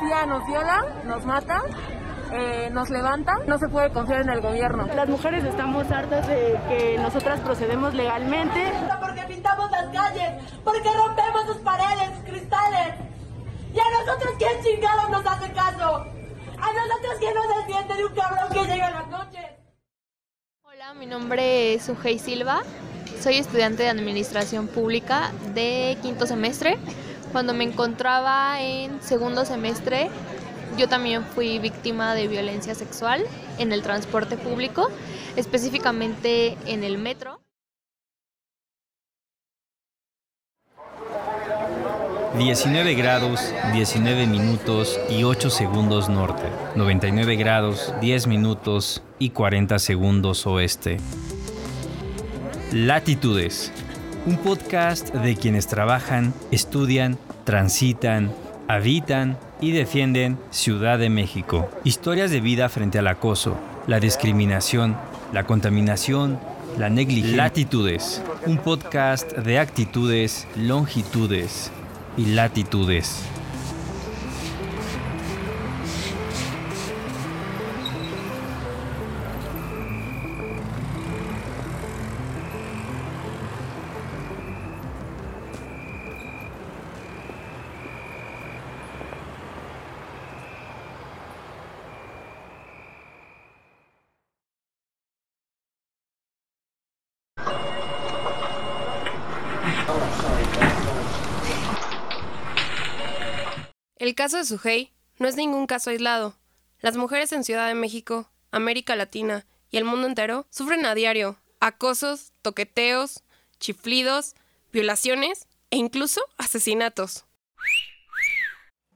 policía nos viola, nos mata, eh, nos levanta, no se puede confiar en el gobierno. Las mujeres estamos hartas de que nosotras procedemos legalmente. Porque pintamos las calles, porque rompemos sus paredes, cristales. ¿Y a nosotros quién chingados nos hace caso? ¿A nosotros quién nos desmiente de un cabrón que llega en las noches? Hola, mi nombre es Ujei Silva. Soy estudiante de Administración Pública de quinto semestre. Cuando me encontraba en segundo semestre, yo también fui víctima de violencia sexual en el transporte público, específicamente en el metro. 19 grados, 19 minutos y 8 segundos norte. 99 grados, 10 minutos y 40 segundos oeste. Latitudes. Un podcast de quienes trabajan, estudian, transitan, habitan y defienden Ciudad de México. Historias de vida frente al acoso, la discriminación, la contaminación, la negligencia. Latitudes. Un podcast de actitudes, longitudes y latitudes. El caso de Sujei no es ningún caso aislado. Las mujeres en Ciudad de México, América Latina y el mundo entero sufren a diario acosos, toqueteos, chiflidos, violaciones e incluso asesinatos.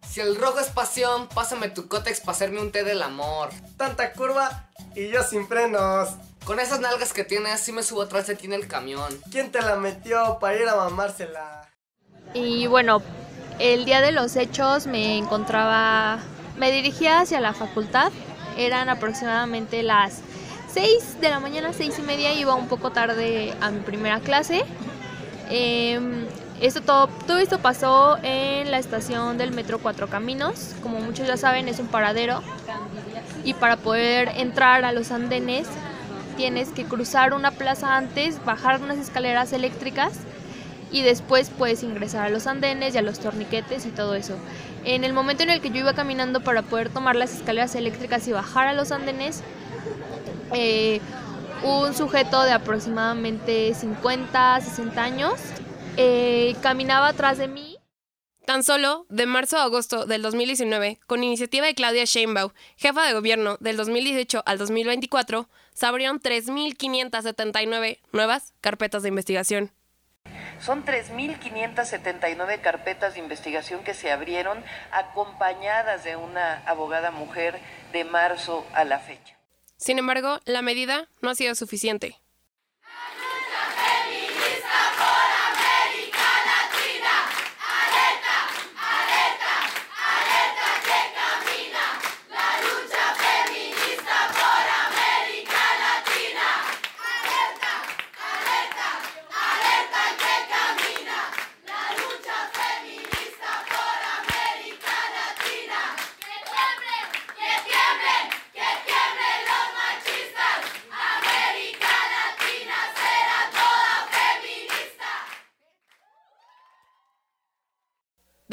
Si el rojo es pasión, pásame tu cótex para hacerme un té del amor. Tanta curva y yo sin frenos. Con esas nalgas que tienes, sí me subo atrás de ti en el camión. ¿Quién te la metió para ir a mamársela? Y bueno, el día de los hechos me encontraba, me dirigía hacia la facultad, eran aproximadamente las 6 de la mañana, seis y media, iba un poco tarde a mi primera clase. Em, esto todo, todo esto pasó en la estación del metro Cuatro Caminos, como muchos ya saben es un paradero. Y para poder entrar a los andenes tienes que cruzar una plaza antes, bajar unas escaleras eléctricas y después puedes ingresar a los andenes y a los torniquetes y todo eso. En el momento en el que yo iba caminando para poder tomar las escaleras eléctricas y bajar a los andenes, eh, un sujeto de aproximadamente 50, 60 años eh, caminaba atrás de mí. Tan solo de marzo a agosto del 2019, con iniciativa de Claudia Sheinbaum, jefa de gobierno del 2018 al 2024, se abrieron 3.579 nuevas carpetas de investigación. Son 3.579 carpetas de investigación que se abrieron acompañadas de una abogada mujer de marzo a la fecha. Sin embargo, la medida no ha sido suficiente.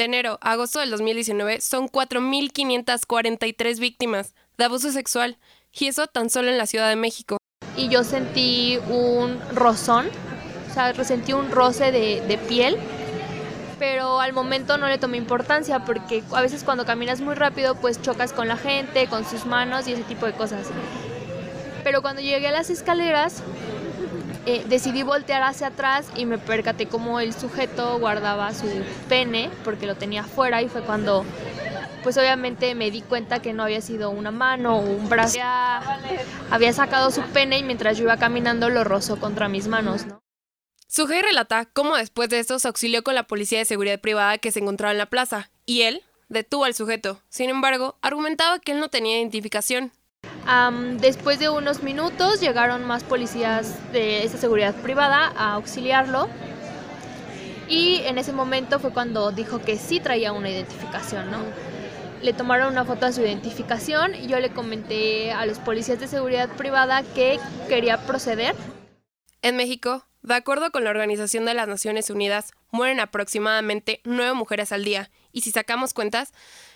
Enero a agosto del 2019 son 4.543 víctimas de abuso sexual, y eso tan solo en la Ciudad de México. Y yo sentí un rozón, o sea, sentí un roce de piel, pero al momento no le tomé importancia porque a veces cuando caminas muy rápido pues chocas con la gente, con sus manos y ese tipo de cosas. Pero cuando llegué a las escaleras eh, decidí voltear hacia atrás y me percaté como el sujeto guardaba su pene porque lo tenía afuera y fue cuando pues obviamente me di cuenta que no había sido una mano o un brazo. Había, sacado su pene y mientras yo iba caminando lo rozó contra mis manos, ¿no? Relata cómo después de esto se auxilió con la policía de seguridad privada que se encontraba en la plaza y él detuvo al sujeto. Sin embargo, argumentaba que él no tenía identificación después de unos minutos llegaron más policías de esa seguridad privada a auxiliarlo y en ese momento fue cuando dijo que sí traía una identificación, ¿no? le tomaron una foto de su identificación y yo le comenté a los policías de seguridad privada que quería proceder. En México, de acuerdo con la Organización de las Naciones Unidas, mueren aproximadamente nueve mujeres al día y si sacamos cuentas,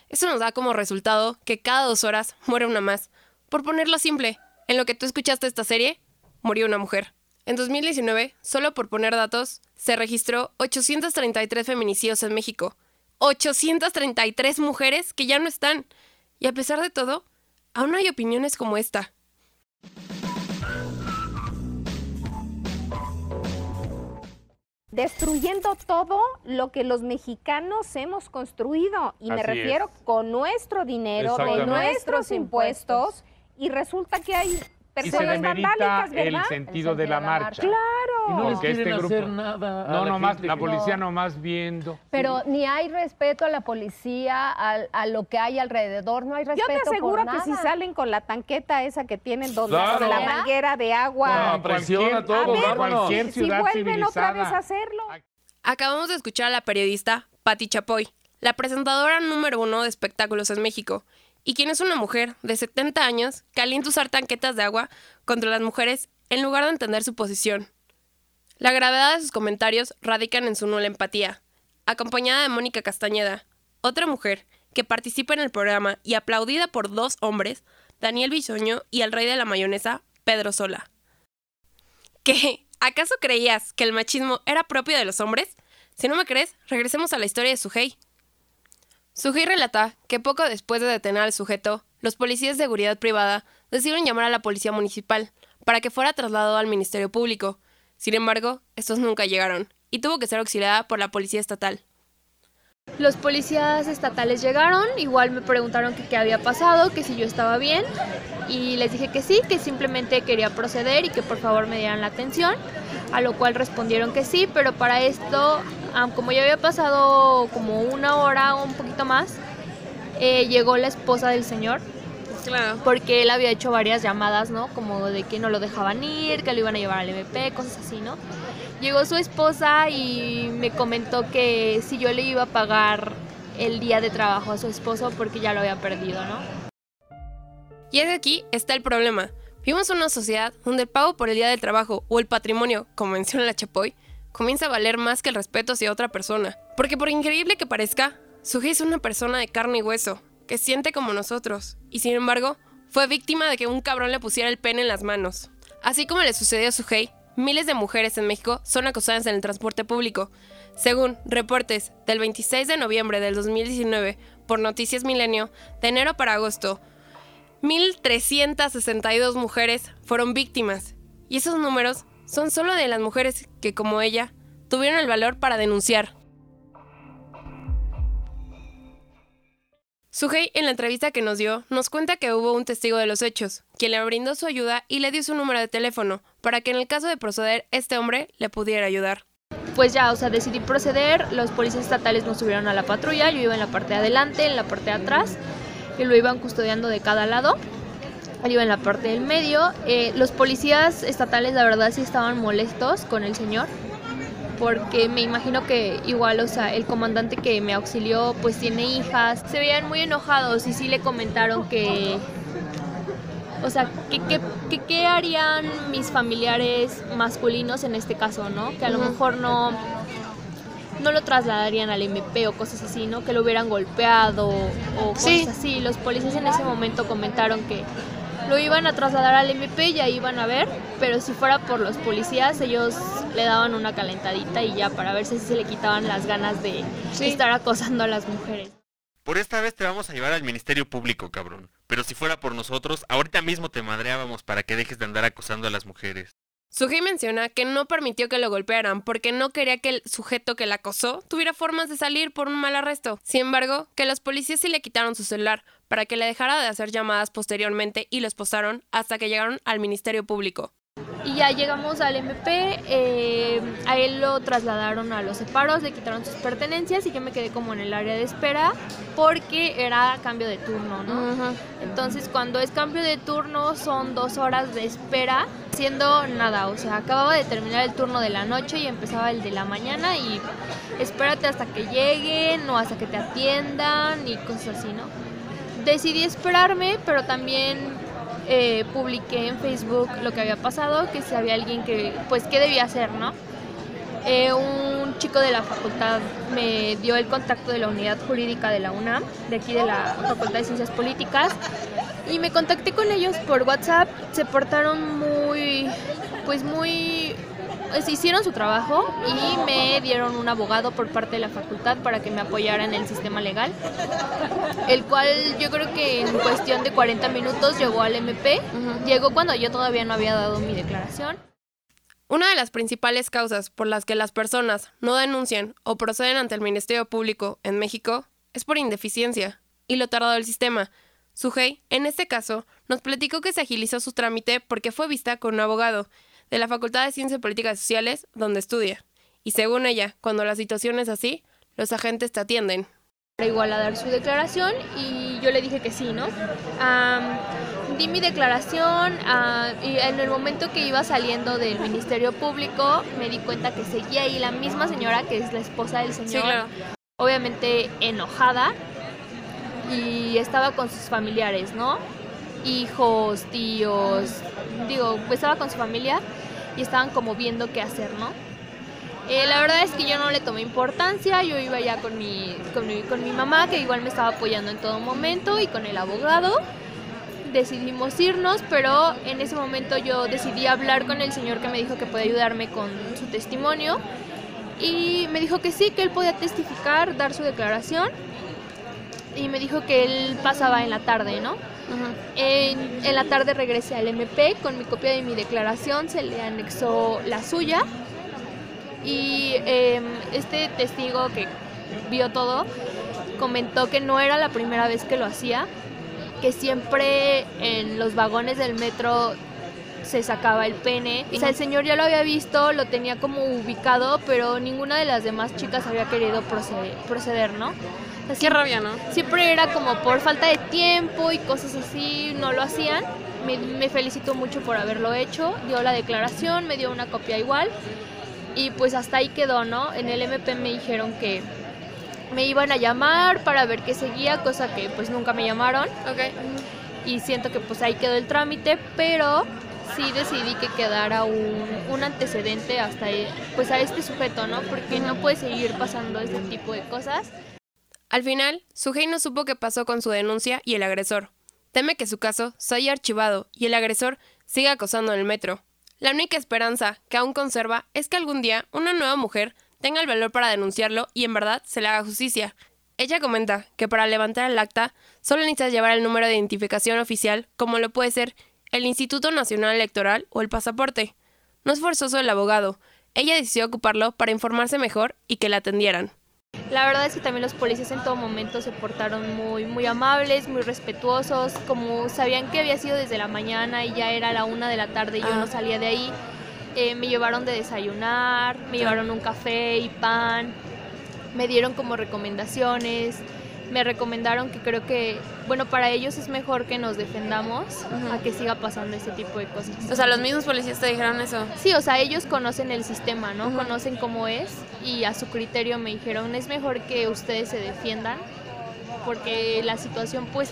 eso nos da como resultado que cada dos horas muere una más. Por ponerlo simple, en lo que tú escuchaste esta serie, murió una mujer. En 2019, solo por poner datos, se registró 833 feminicidios en México. 833 mujeres que ya no están. Y a pesar de todo, aún hay opiniones como esta. destruyendo todo lo que los mexicanos hemos construido. Y me refiero con nuestro dinero, de nuestros impuestos. Y resulta que hay y se demerita el sentido de la, marcha. Claro. Y no les quieren este hacer nada. No, nomás, la policía nomás viendo. Pero ni hay respeto a la policía, a, lo que hay alrededor, no hay respeto Yo te aseguro que si salen con la tanqueta esa que tienen donde la manguera de agua. No, presiona todo, a cualquier ciudad si vuelven otra vez a hacerlo. Acabamos de escuchar a la periodista Patti Chapoy, la presentadora número uno de espectáculos en México y quien es una mujer de 70 años calienta usar tanquetas de agua contra las mujeres en lugar de entender su posición. La gravedad de sus comentarios radican en su nula empatía, acompañada de Mónica Castañeda, otra mujer que participa en el programa y aplaudida por dos hombres, Daniel Bisoño y el rey de la mayonesa, Pedro Sola. ¿Qué? ¿Acaso creías que el machismo era propio de los hombres? Si no me crees, regresemos a la historia de Sujei. Sujei relata que poco después de detener al sujeto, los policías de seguridad privada decidieron llamar a la policía municipal para que fuera trasladado al Ministerio Público. Sin embargo, estos nunca llegaron y tuvo que ser auxiliada por la policía estatal. Los policías estatales llegaron, igual me preguntaron qué había pasado, que si yo estaba bien y les dije que sí, que simplemente quería proceder y que por favor me dieran la atención, a lo cual respondieron que sí, pero para esto como ya había pasado como una hora o un poquito más, eh, llegó la esposa del señor. Claro. Porque él había hecho varias llamadas, ¿no? Como de que no lo dejaban ir, que lo iban a llevar al MP, cosas así, ¿no? Llegó su esposa y me comentó que si yo le iba a pagar el día de trabajo a su esposo porque ya lo había perdido, ¿no? Y es aquí está el problema. Vivimos en una sociedad donde el pago por el día del trabajo o el patrimonio, como menciona la Chapoy, comienza a valer más que el respeto hacia otra persona. Porque por increíble que parezca, Sujei es una persona de carne y hueso, que siente como nosotros, y sin embargo, fue víctima de que un cabrón le pusiera el pene en las manos. Así como le sucedió a Sujei, miles de mujeres en México son acosadas en el transporte público. Según reportes del 26 de noviembre del 2019 por Noticias Milenio, de enero para agosto, 1.362 mujeres fueron víctimas. Y esos números son solo de las mujeres que, como ella, tuvieron el valor para denunciar. Sujei, en la entrevista que nos dio, nos cuenta que hubo un testigo de los hechos, quien le brindó su ayuda y le dio su número de teléfono, para que en el caso de proceder, este hombre le pudiera ayudar. Pues ya, o sea, decidí proceder, los policías estatales nos subieron a la patrulla, yo iba en la parte de adelante, en la parte de atrás, y lo iban custodiando de cada lado iba en la parte del medio. Eh, los policías estatales, la verdad, sí estaban molestos con el señor, porque me imagino que igual, o sea, el comandante que me auxilió, pues tiene hijas. Se veían muy enojados y sí le comentaron que, o sea, ¿qué, qué, harían mis familiares masculinos en este caso, no? Que a lo mejor no no lo trasladarían al MP o cosas así, ¿no? Que lo hubieran golpeado o cosas así. Los policías en ese momento comentaron que lo iban a trasladar al MP, ya iban a ver, pero si fuera por los policías, ellos le daban una calentadita y ya para ver si se le quitaban las ganas de estar acosando a las mujeres. Por esta vez te vamos a llevar al Ministerio Público, cabrón. Pero si fuera por nosotros, ahorita mismo te madreábamos para que dejes de andar acosando a las mujeres. Sujei menciona que no permitió que lo golpearan porque no quería que el sujeto que la acosó tuviera formas de salir por un mal arresto. Sin embargo, que los policías sí le quitaron su celular para que le dejara de hacer llamadas posteriormente y lo esposaron hasta que llegaron al Ministerio Público. Y ya llegamos al MP, eh, a él lo trasladaron a los separos, le quitaron sus pertenencias y yo me quedé como en el área de espera porque era cambio de turno, ¿no? Entonces cuando es cambio de turno son dos horas de espera, siendo nada, o sea, acababa de terminar el turno de la noche y empezaba el de la mañana y espérate hasta que lleguen o hasta que te atiendan y cosas así, ¿no? decidí esperarme, pero también eh, publiqué en Facebook lo que había pasado, que si había alguien que, pues, ¿qué debía hacer, no? Eh, un chico de la facultad me dio el contacto de la unidad jurídica de la UNAM, de aquí de la Facultad de Ciencias Políticas, y me contacté con ellos por WhatsApp. Se portaron muy, pues muy, pues hicieron su trabajo y me dieron un abogado por parte de la facultad para que me apoyara en el sistema legal, el cual yo creo que en cuestión de 40 minutos llegó al MP, llegó cuando yo todavía no había dado mi declaración. Una de las principales causas por las que las personas no denuncian o proceden ante el Ministerio Público en México es por indeficiencia y lo tardado del sistema. Sujei, en este caso, nos platicó que se agilizó su trámite porque fue vista con un abogado de la Facultad de Ciencias Políticas Sociales donde estudia. Y según ella, cuando la situación es así, los agentes te atienden. Igual a dar su declaración y yo le dije que sí, ¿no? di mi declaración ah, y en el momento que iba saliendo del Ministerio Público me di cuenta que seguía ahí la misma señora que es la esposa del señor, obviamente enojada y estaba con sus familiares, ¿no? Hijos, tíos, digo, pues estaba con su familia y estaban como viendo qué hacer, ¿no? Eh, la verdad es que yo no le tomé importancia, yo iba ya con mi, con mi, con mi mamá que igual me estaba apoyando en todo momento y con el abogado decidimos irnos, pero en ese momento yo decidí hablar con el señor que me dijo que puede ayudarme con su testimonio y me dijo que sí, que él podía testificar, dar su declaración y me dijo que él pasaba en la tarde, ¿no? en, en, la tarde regresé al MP con mi copia de mi declaración, se le anexó la suya y em, este testigo que vio todo comentó que no era la primera vez que lo hacía, que siempre en los vagones del metro se sacaba el pene. O sea, el señor ya lo había visto, lo tenía como ubicado, pero ninguna de las demás chicas había querido proceder, proceder ¿no? Qué rabia, ¿no? Siempre era como por falta de tiempo y cosas así, no lo hacían. Me, me felicitó mucho por haberlo hecho, dio la declaración, me dio una copia igual y pues hasta ahí quedó, ¿no? En el MP me dijeron que me iban a llamar para ver qué seguía, cosa que pues nunca me llamaron. Ok. Y siento que pues ahí quedó el trámite, pero sí decidí que quedara un, un antecedente hasta pues a este sujeto, ¿no? Porque no puede seguir pasando ese tipo de cosas. Al final, Sujei no supo qué pasó con su denuncia y el agresor. Teme que su caso se haya archivado y el agresor siga acosando en el metro. La única esperanza que aún conserva es que algún día una nueva mujer tenga el valor para denunciarlo y en verdad se le haga justicia. Ella comenta que para levantar el acta solo necesitas llevar el número de identificación oficial, como lo puede ser el Instituto Nacional Electoral o el pasaporte. No es forzoso el abogado. Ella decidió ocuparlo para informarse mejor y que la atendieran. La verdad es que también los policías en todo momento se portaron muy, muy amables, muy respetuosos, como sabían que había sido desde la mañana y ya era la una de la tarde y yo no ah. salía de ahí. Eh, me llevaron de desayunar, me llevaron un café y pan, me dieron como recomendaciones, me recomendaron que creo que, bueno, para ellos es mejor que nos defendamos a que siga pasando ese tipo de cosas. O sea, los mismos policías te dijeron eso. Sí, o sea, ellos conocen el sistema, ¿no? Conocen cómo es y a su criterio me dijeron, es mejor que ustedes se defiendan porque la situación, pues,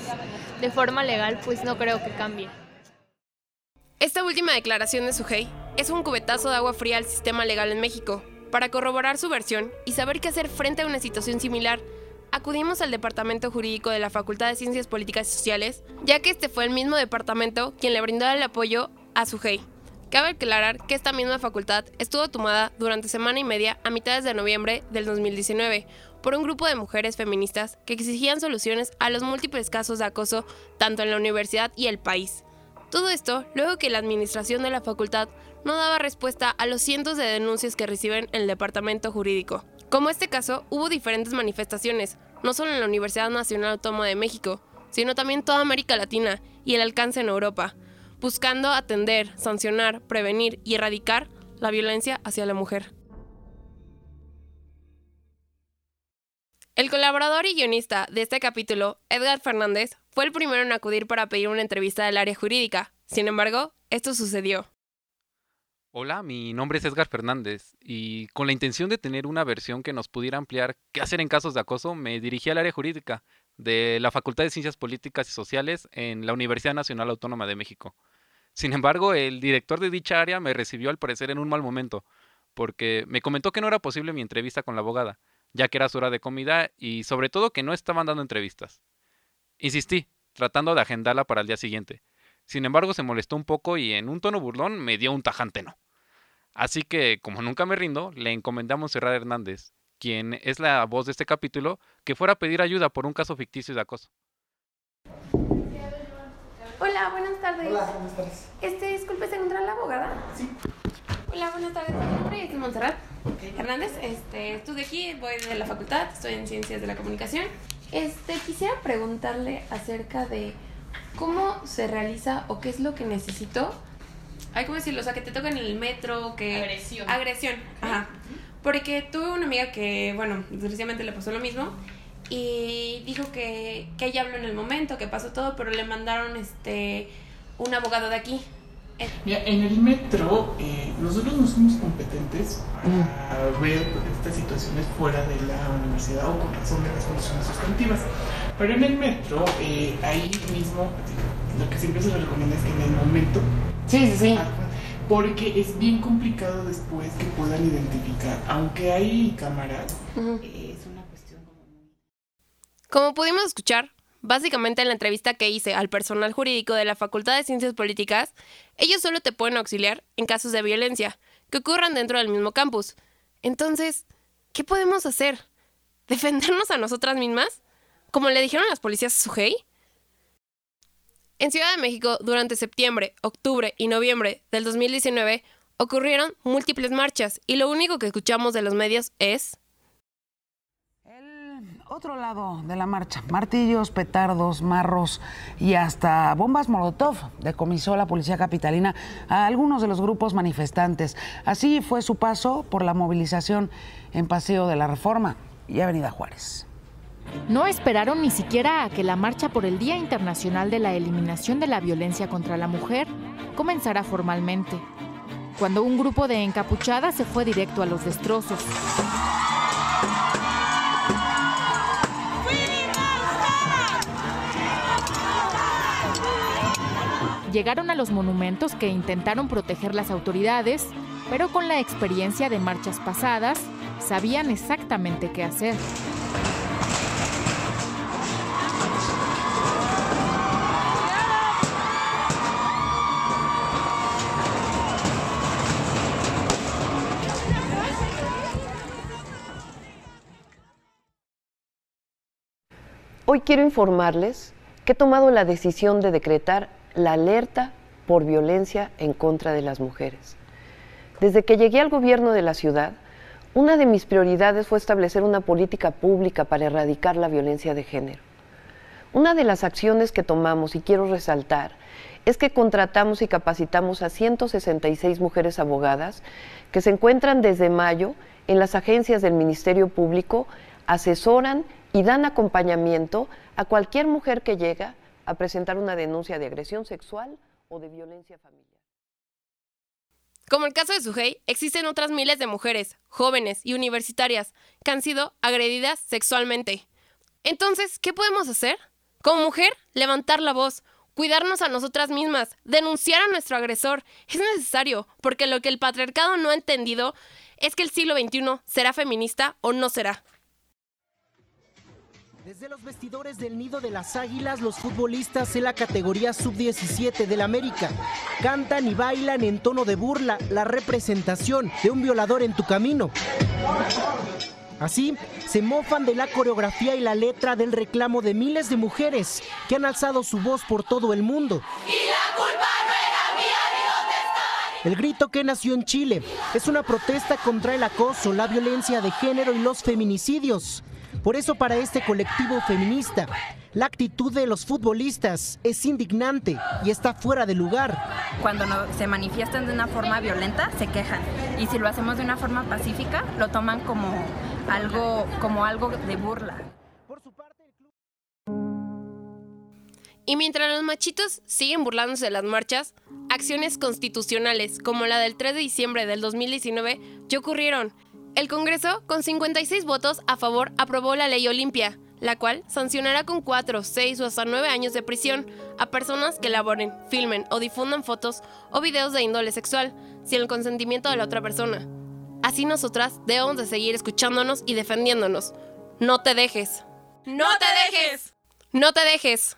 de forma legal, pues no creo que cambie. Esta última declaración de Sujei es un cubetazo de agua fría al sistema legal en México. Para corroborar su versión y saber qué hacer frente a una situación similar, acudimos al Departamento Jurídico de la Facultad de Ciencias Políticas y Sociales, ya que este fue el mismo departamento quien le brindó el apoyo a Sujei. Cabe aclarar que esta misma facultad estuvo tomada durante semana y media a mitades de noviembre del 2019 por un grupo de mujeres feministas que exigían soluciones a los múltiples casos de acoso tanto en la universidad y el país. Todo esto luego que la administración de la facultad no daba respuesta a los cientos de denuncias que reciben el departamento jurídico. Como este caso, hubo diferentes manifestaciones, no solo en la Universidad Nacional Autónoma de México, sino también toda América Latina y el alcance en Europa, buscando atender, sancionar, prevenir y erradicar la violencia hacia la mujer. El colaborador y guionista de este capítulo, Edgar Fernández, fue el primero en acudir para pedir una entrevista del área jurídica. Sin embargo, esto sucedió. Hola, mi nombre es Edgar Fernández y con la intención de tener una versión que nos pudiera ampliar qué hacer en casos de acoso, me dirigí al área jurídica, de la Facultad de Ciencias Políticas y Sociales en la Universidad Nacional Autónoma de México. Sin embargo, el director de dicha área me recibió al parecer en un mal momento, porque me comentó que no era posible mi entrevista con la abogada, ya que era su hora de comida y sobre todo que no estaban dando entrevistas. Insistí, tratando de agendarla para el día siguiente. Sin embargo, se molestó un poco y en un tono burlón me dio un tajante no. Así que, como nunca me rindo, le encomendamos a Cerrada Hernández, quien es la voz de este capítulo, que fuera a pedir ayuda por un caso ficticio de acoso. Hola, buenas tardes. Hola, buenas tardes. Este, disculpe, ¿se encuentra la abogada? Sí. Hola, buenas tardes. Mi nombre es Montserrat Hernández. Este, estudio aquí, voy de la facultad, estoy en Ciencias de la Comunicación. Este, quisiera preguntarle acerca de cómo se realiza o qué es lo que necesito. Hay como decirlo, o sea, que te tocan en el metro, que... Agresión. Agresión, ajá. Porque tuve una amiga que, bueno, desgraciadamente le pasó lo mismo y dijo que, que ella habló en el momento, que pasó todo, pero le mandaron este un abogado de aquí. Mira, en el metro eh, nosotros no somos competentes para ver estas situaciones fuera de la universidad o con razón de las condiciones sustantivas. Pero en el metro, eh, ahí mismo, lo que siempre se recomienda es que en el momento... Sí, sí, sí. Porque es bien complicado después que puedan identificar, aunque hay cámaras, eh, es una cuestión como muy... Como pudimos escuchar, básicamente en la entrevista que hice al personal jurídico de la Facultad de Ciencias Políticas, ellos solo te pueden auxiliar en casos de violencia que ocurran dentro del mismo campus. Entonces, ¿qué podemos hacer? ¿Defendernos a nosotras mismas? Como le dijeron las policías a Sujei. En Ciudad de México, durante septiembre, octubre y noviembre del 2019, ocurrieron múltiples marchas y lo único que escuchamos de los medios es... Otro lado de la marcha, martillos, petardos, marros y hasta bombas Molotov decomisó la policía capitalina a algunos de los grupos manifestantes. Así fue su paso por la movilización en Paseo de la Reforma y Avenida Juárez. No esperaron ni siquiera a que la marcha por el Día Internacional de la Eliminación de la Violencia contra la Mujer comenzara formalmente, cuando un grupo de encapuchadas se fue directo a los destrozos. Llegaron a los monumentos que intentaron proteger las autoridades, pero con la experiencia de marchas pasadas, sabían exactamente qué hacer. Hoy quiero informarles que he tomado la decisión de decretar la alerta por violencia en contra de las mujeres. Desde que llegué al gobierno de la ciudad, una de mis prioridades fue establecer una política pública para erradicar la violencia de género. Una de las acciones que tomamos, y quiero resaltar, es que contratamos y capacitamos a 166 mujeres abogadas que se encuentran desde mayo en las agencias del Ministerio Público, asesoran y dan acompañamiento a cualquier mujer que llega a presentar una denuncia de agresión sexual o de violencia familiar. Como el caso de Sujei, existen otras miles de mujeres, jóvenes y universitarias que han sido agredidas sexualmente. Entonces, ¿qué podemos hacer? Como mujer, levantar la voz, cuidarnos a nosotras mismas, denunciar a nuestro agresor. Es necesario, porque lo que el patriarcado no ha entendido es que el siglo XXI será feminista o no será. Desde los vestidores del Nido de las Águilas, los futbolistas en la categoría sub-17 del América cantan y bailan en tono de burla la representación de un violador en tu camino. Así, se mofan de la coreografía y la letra del reclamo de miles de mujeres que han alzado su voz por todo el mundo. Y la culpa no mía. El grito que nació en Chile es una protesta contra el acoso, la violencia de género y los feminicidios. Por eso para este colectivo feminista, la actitud de los futbolistas es indignante y está fuera de lugar. Cuando no, se manifiestan de una forma violenta, se quejan. Y si lo hacemos de una forma pacífica, lo toman como algo, como algo de burla. Y mientras los machitos siguen burlándose de las marchas, acciones constitucionales como la del 3 de diciembre del 2019 ya ocurrieron el Congreso, con 56 votos a favor, aprobó la Ley Olimpia, la cual sancionará con 4, 6 o hasta 9 años de prisión a personas que elaboren, filmen o difundan fotos o videos de índole sexual, sin el consentimiento de la otra persona. Así nosotras debemos de seguir escuchándonos y defendiéndonos. No te dejes. ¡No te dejes! No te dejes.